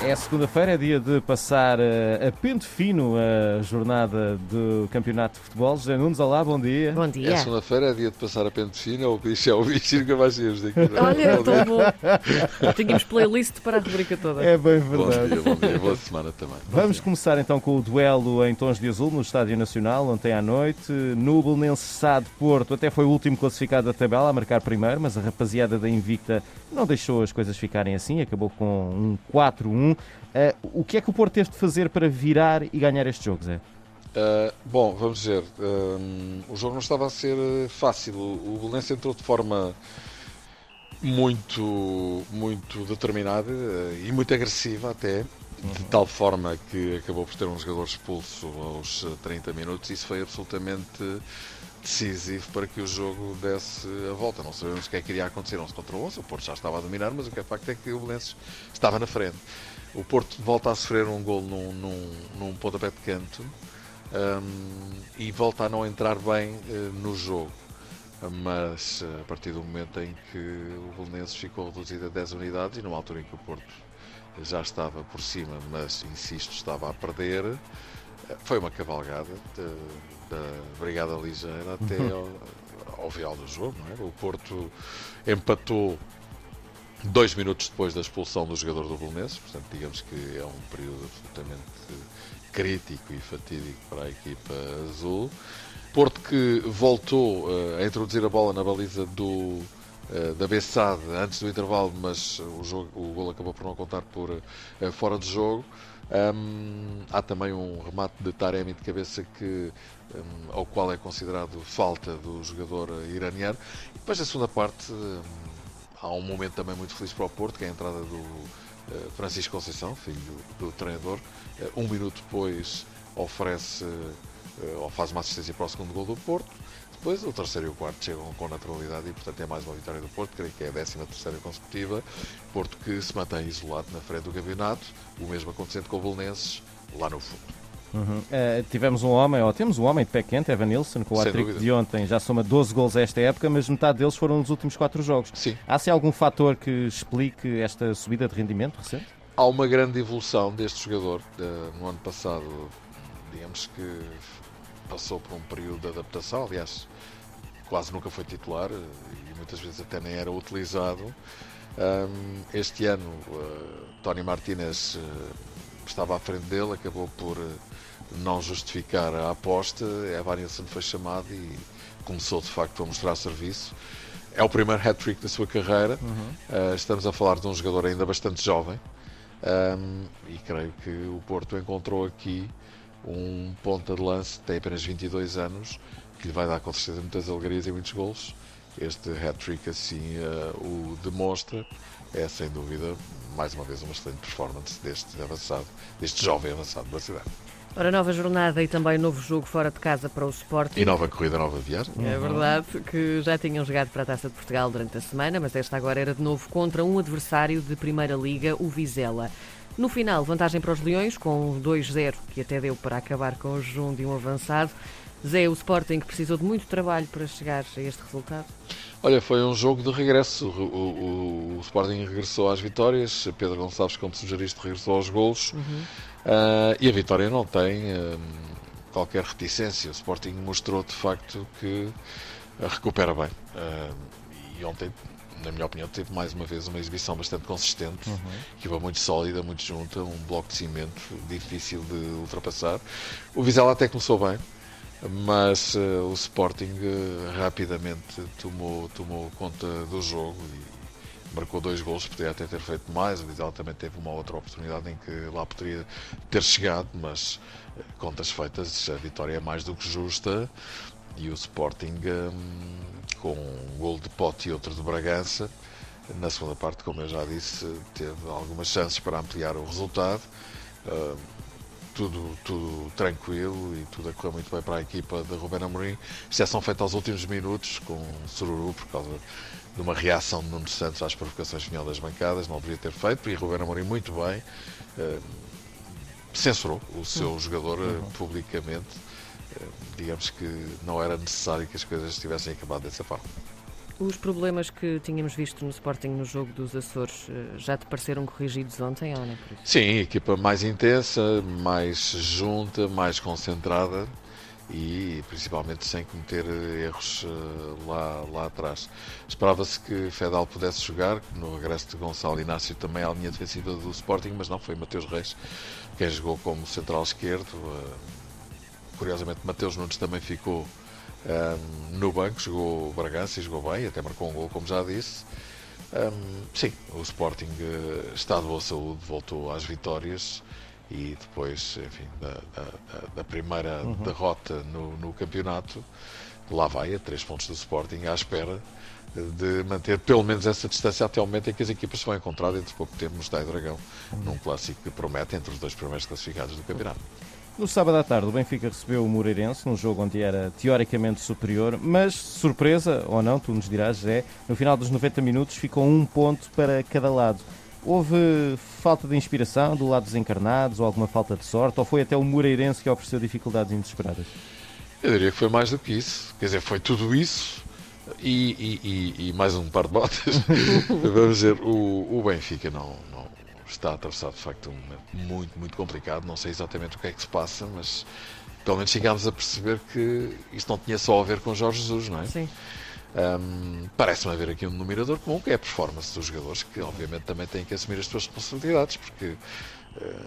É segunda-feira, é dia de passar uh, a pente fino a jornada do Campeonato de Futebol. José Nunes, olá, bom dia. Bom dia. É segunda-feira, é dia de passar a pente fino, ou o que disse é o bicho nunca mais saímos daqui. Olha, tão bom. Tínhamos playlist para a rubrica toda. É bem verdade. Bom dia, bom dia, boa semana também. Vamos começar então com o duelo em tons de azul no Estádio Nacional, ontem à noite. No Belenense Sá de Porto, até foi o último classificado da tabela a marcar primeiro, mas a rapaziada da Invicta não deixou as coisas ficarem assim, acabou com um 4-1. Uh, o que é que o Porto teve de fazer para virar e ganhar este jogo, Zé? Uh, bom, vamos ver. Uh, o jogo não estava a ser fácil. O Belenense entrou de forma muito, muito determinada e muito agressiva até. De tal forma que acabou por ter um jogador expulso aos 30 minutos. Isso foi absolutamente decisivo para que o jogo desse a volta. Não sabemos o que é que iria acontecer 11 contra 11. O Porto já estava a dominar, mas o que é facto é que o Belenenses estava na frente. O Porto volta a sofrer um gol num, num, num pontapé de canto um, e volta a não entrar bem uh, no jogo. Mas uh, a partir do momento em que o Belenenses ficou reduzido a 10 unidades e numa altura em que o Porto já estava por cima, mas insisto, estava a perder, foi uma cavalgada. Da Brigada Ligeira até uhum. ao, ao final do jogo. É? O Porto empatou dois minutos depois da expulsão do jogador do Belenenses, portanto, digamos que é um período absolutamente crítico e fatídico para a equipa azul. Porto que voltou uh, a introduzir a bola na baliza do, da Bessade antes do intervalo, mas o, jogo, o gol acabou por não contar por uh, fora de jogo. Um, há também um remate de Taremi de cabeça que, um, ao qual é considerado falta do jogador iraniano. E depois, na segunda parte, um, há um momento também muito feliz para o Porto, que é a entrada do uh, Francisco Conceição, filho do, do treinador. Uh, um minuto depois oferece uh, ou faz uma assistência para o segundo gol do Porto. Depois o terceiro e o quarto chegam com naturalidade e, portanto, é mais uma vitória do Porto, creio que é a 13 terceira consecutiva. Porto que se mantém isolado na frente do campeonato, o mesmo acontecendo com o Belenenses lá no fundo. Uhum. Uh, tivemos um homem, ou temos um homem de pé quente, Evan Nilsson, com o hat de ontem, já soma 12 gols esta época, mas metade deles foram nos últimos 4 jogos. Sim. Há se algum fator que explique esta subida de rendimento recente? Há uma grande evolução deste jogador. Uh, no ano passado, digamos que passou por um período de adaptação, aliás, quase nunca foi titular e muitas vezes até nem era utilizado. Este ano, uh, Tony Martinez uh, estava à frente dele, acabou por uh, não justificar a aposta. Evan Nilsson foi chamado e começou de facto a mostrar serviço. É o primeiro hat-trick da sua carreira. Uhum. estamos a falar de um jogador ainda bastante jovem e creio que o Porto encontrou aqui um ponta de lance, tem apenas 22 anos, que lhe vai dar com certeza muitas alegrias e muitos gols. Este hat-trick assim uh, o demonstra. É sem dúvida, mais uma vez, uma excelente performance deste avançado, deste jovem avançado da cidade. Ora, nova jornada e também novo jogo fora de casa para o Sporting. E nova corrida, nova viagem. É verdade, que já tinham jogado para a Taça de Portugal durante a semana, mas esta agora era de novo contra um adversário de Primeira Liga, o Vizela. No final, vantagem para os Leões, com 2-0, que até deu para acabar com o jejum de um avançado. Zé, o Sporting que precisou de muito trabalho para chegar a este resultado? Olha, foi um jogo de regresso. O, o, o Sporting regressou às vitórias. Pedro Gonçalves, como sugeriste, regressou aos golos. Uhum. Uh, e a vitória não tem uh, qualquer reticência. O Sporting mostrou de facto que recupera bem. Uh, e ontem na minha opinião, teve mais uma vez uma exibição bastante consistente, uhum. que foi muito sólida, muito junta, um bloco de cimento difícil de ultrapassar. O Vizela até começou bem, mas uh, o Sporting uh, rapidamente tomou, tomou conta do jogo e marcou dois gols, poderia até ter feito mais. O Vizela também teve uma outra oportunidade em que lá poderia ter chegado, mas uh, contas feitas, a vitória é mais do que justa e o Sporting. Um, com um gol de Pote e outro de Bragança. Na segunda parte, como eu já disse, teve algumas chances para ampliar o resultado. Uh, tudo, tudo tranquilo e tudo a correr muito bem para a equipa de Ruben Amorim. Exceção feita aos últimos minutos com Sururu por causa de uma reação de Nuno Santos às provocações que vinham das bancadas, não deveria ter feito, e Ruben Amorim muito bem uh, censurou o seu uhum. jogador publicamente digamos que não era necessário que as coisas tivessem acabado dessa forma. Os problemas que tínhamos visto no Sporting no jogo dos Açores eh, já te pareceram corrigidos ontem ou não? Sim, equipa mais intensa, mais junta, mais concentrada e principalmente sem cometer erros eh, lá, lá atrás. Esperava-se que Fedal pudesse jogar, no regresso de Gonçalo Inácio também à linha defensiva do Sporting, mas não, foi Mateus Reis quem jogou como central esquerdo. Eh, curiosamente, Mateus Nunes também ficou um, no banco, jogou o Bragança e jogou bem, até marcou um gol, como já disse. Um, sim, o Sporting uh, está de boa saúde, voltou às vitórias e depois, enfim, da, da, da primeira uhum. derrota no, no, campeonato, lá vai a três pontos do Sporting à espera de manter pelo menos essa distância até o momento em que as equipas se vão encontrar dentro de pouco tempo no Estádio Dragão, uhum. num clássico que promete entre os dois primeiros classificados do campeonato. No sábado à tarde, o Benfica recebeu o Moreirense, num jogo onde era teoricamente superior, mas surpresa, ou não, tu nos dirás, é, no final dos 90 minutos ficou um ponto para cada lado. Houve falta de inspiração do lado dos encarnados, ou alguma falta de sorte, ou foi até o Moreirense que ofereceu dificuldades inesperadas? Eu diria que foi mais do que isso. Quer dizer, foi tudo isso e, e, e, e mais um par de botas. Vamos dizer, o, o Benfica não, não está a atravessar de facto um momento muito, muito complicado. Não sei exatamente o que é que se passa, mas pelo menos chegámos a perceber que isto não tinha só a ver com Jorge Jesus, não é? Sim. Um, Parece-me haver aqui um denominador comum que é a performance dos jogadores, que obviamente também têm que assumir as suas responsabilidades, porque uh,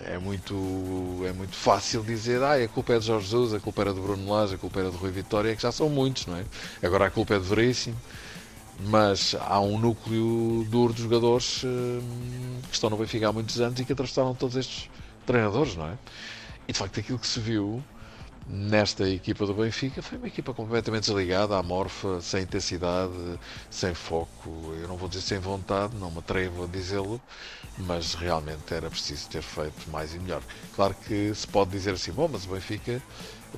é, muito, é muito fácil dizer ah, a culpa é de Jorge Jesus, a culpa era de Bruno Lage, a culpa era de Rui Vitória, que já são muitos, não é? Agora a culpa é de Veríssimo mas há um núcleo duro de jogadores hum, que estão no Benfica há muitos anos e que atravessaram todos estes treinadores, não é? E de facto aquilo que se viu nesta equipa do Benfica foi uma equipa completamente desligada, amorfa, sem intensidade, sem foco, eu não vou dizer sem vontade, não me atrevo a dizê-lo, mas realmente era preciso ter feito mais e melhor. Claro que se pode dizer assim, bom, mas o Benfica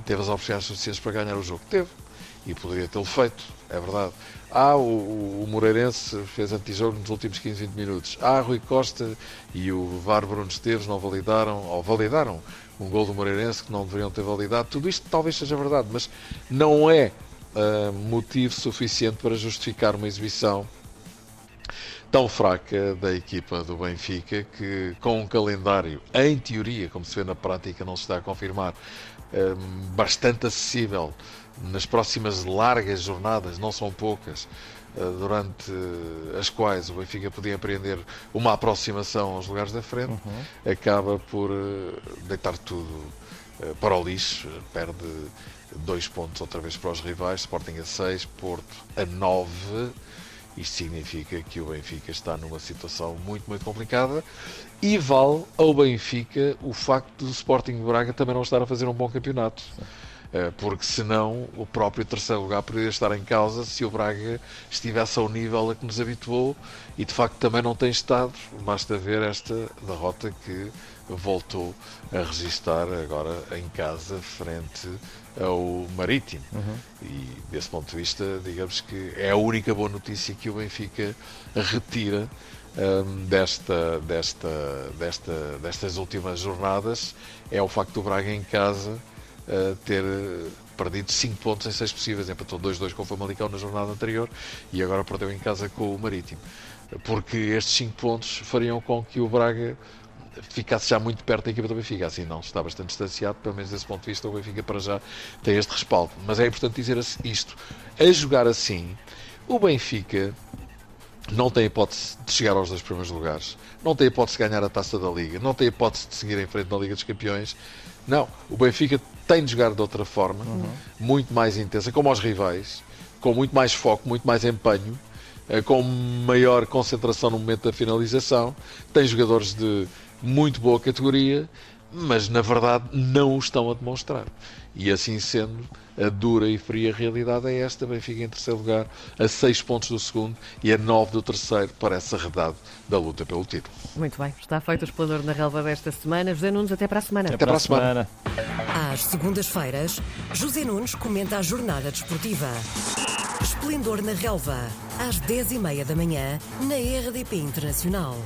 teve as oportunidades suficientes para ganhar o jogo. Teve, e poderia tê-lo feito, é verdade. Ah, o, o Moreirense fez antijogo nos últimos 15, 20 minutos. Ah, Rui Costa e o VAR Bruno Esteves não validaram, ou validaram um gol do Moreirense que não deveriam ter validado. Tudo isto talvez seja verdade, mas não é uh, motivo suficiente para justificar uma exibição tão fraca da equipa do Benfica que com um calendário, em teoria, como se vê na prática, não se está a confirmar, uh, bastante acessível nas próximas largas jornadas, não são poucas, eh, durante as quais o Benfica podia empreender uma aproximação aos lugares da frente, uhum. acaba por eh, deitar tudo eh, para o lixo, perde dois pontos outra vez para os rivais, Sporting a 6, Porto a 9. Isto significa que o Benfica está numa situação muito, muito complicada e vale ao Benfica o facto do Sporting de Braga também não estar a fazer um bom campeonato. Sim porque senão o próprio terceiro lugar poderia estar em causa se o Braga estivesse ao nível a que nos habituou e de facto também não tem estado. Basta ver esta derrota que voltou a registar agora em casa frente ao Marítimo. Uhum. E desse ponto de vista, digamos que é a única boa notícia que o Benfica retira um, desta, desta, desta, destas últimas jornadas é o facto do Braga em casa ter perdido 5 pontos em 6 possíveis. Empatou 2-2 com o Famalicão na jornada anterior e agora perdeu em casa com o Marítimo. Porque estes 5 pontos fariam com que o Braga ficasse já muito perto da equipa do Benfica. Assim não, está bastante distanciado, pelo menos desse ponto de vista o Benfica para já tem este respaldo. Mas é importante dizer isto. A jogar assim, o Benfica não tem hipótese de chegar aos dois primeiros lugares, não tem hipótese de ganhar a taça da Liga, não tem hipótese de seguir em frente na Liga dos Campeões. Não, o Benfica tem de jogar de outra forma, uhum. muito mais intensa, como aos rivais, com muito mais foco, muito mais empenho, eh, com maior concentração no momento da finalização. Tem jogadores de muito boa categoria, mas na verdade não o estão a demonstrar. E assim sendo, a dura e fria realidade é esta: Benfica em terceiro lugar, a 6 pontos do segundo e a 9 do terceiro, parece arredado da luta pelo título. Muito bem, está feito o explorador na relva desta semana. José Nunes, até para a semana. Até, até para a semana. semana. Às segundas-feiras, José Nunes comenta a jornada desportiva. Esplendor na relva, às 10h30 da manhã, na RDP Internacional.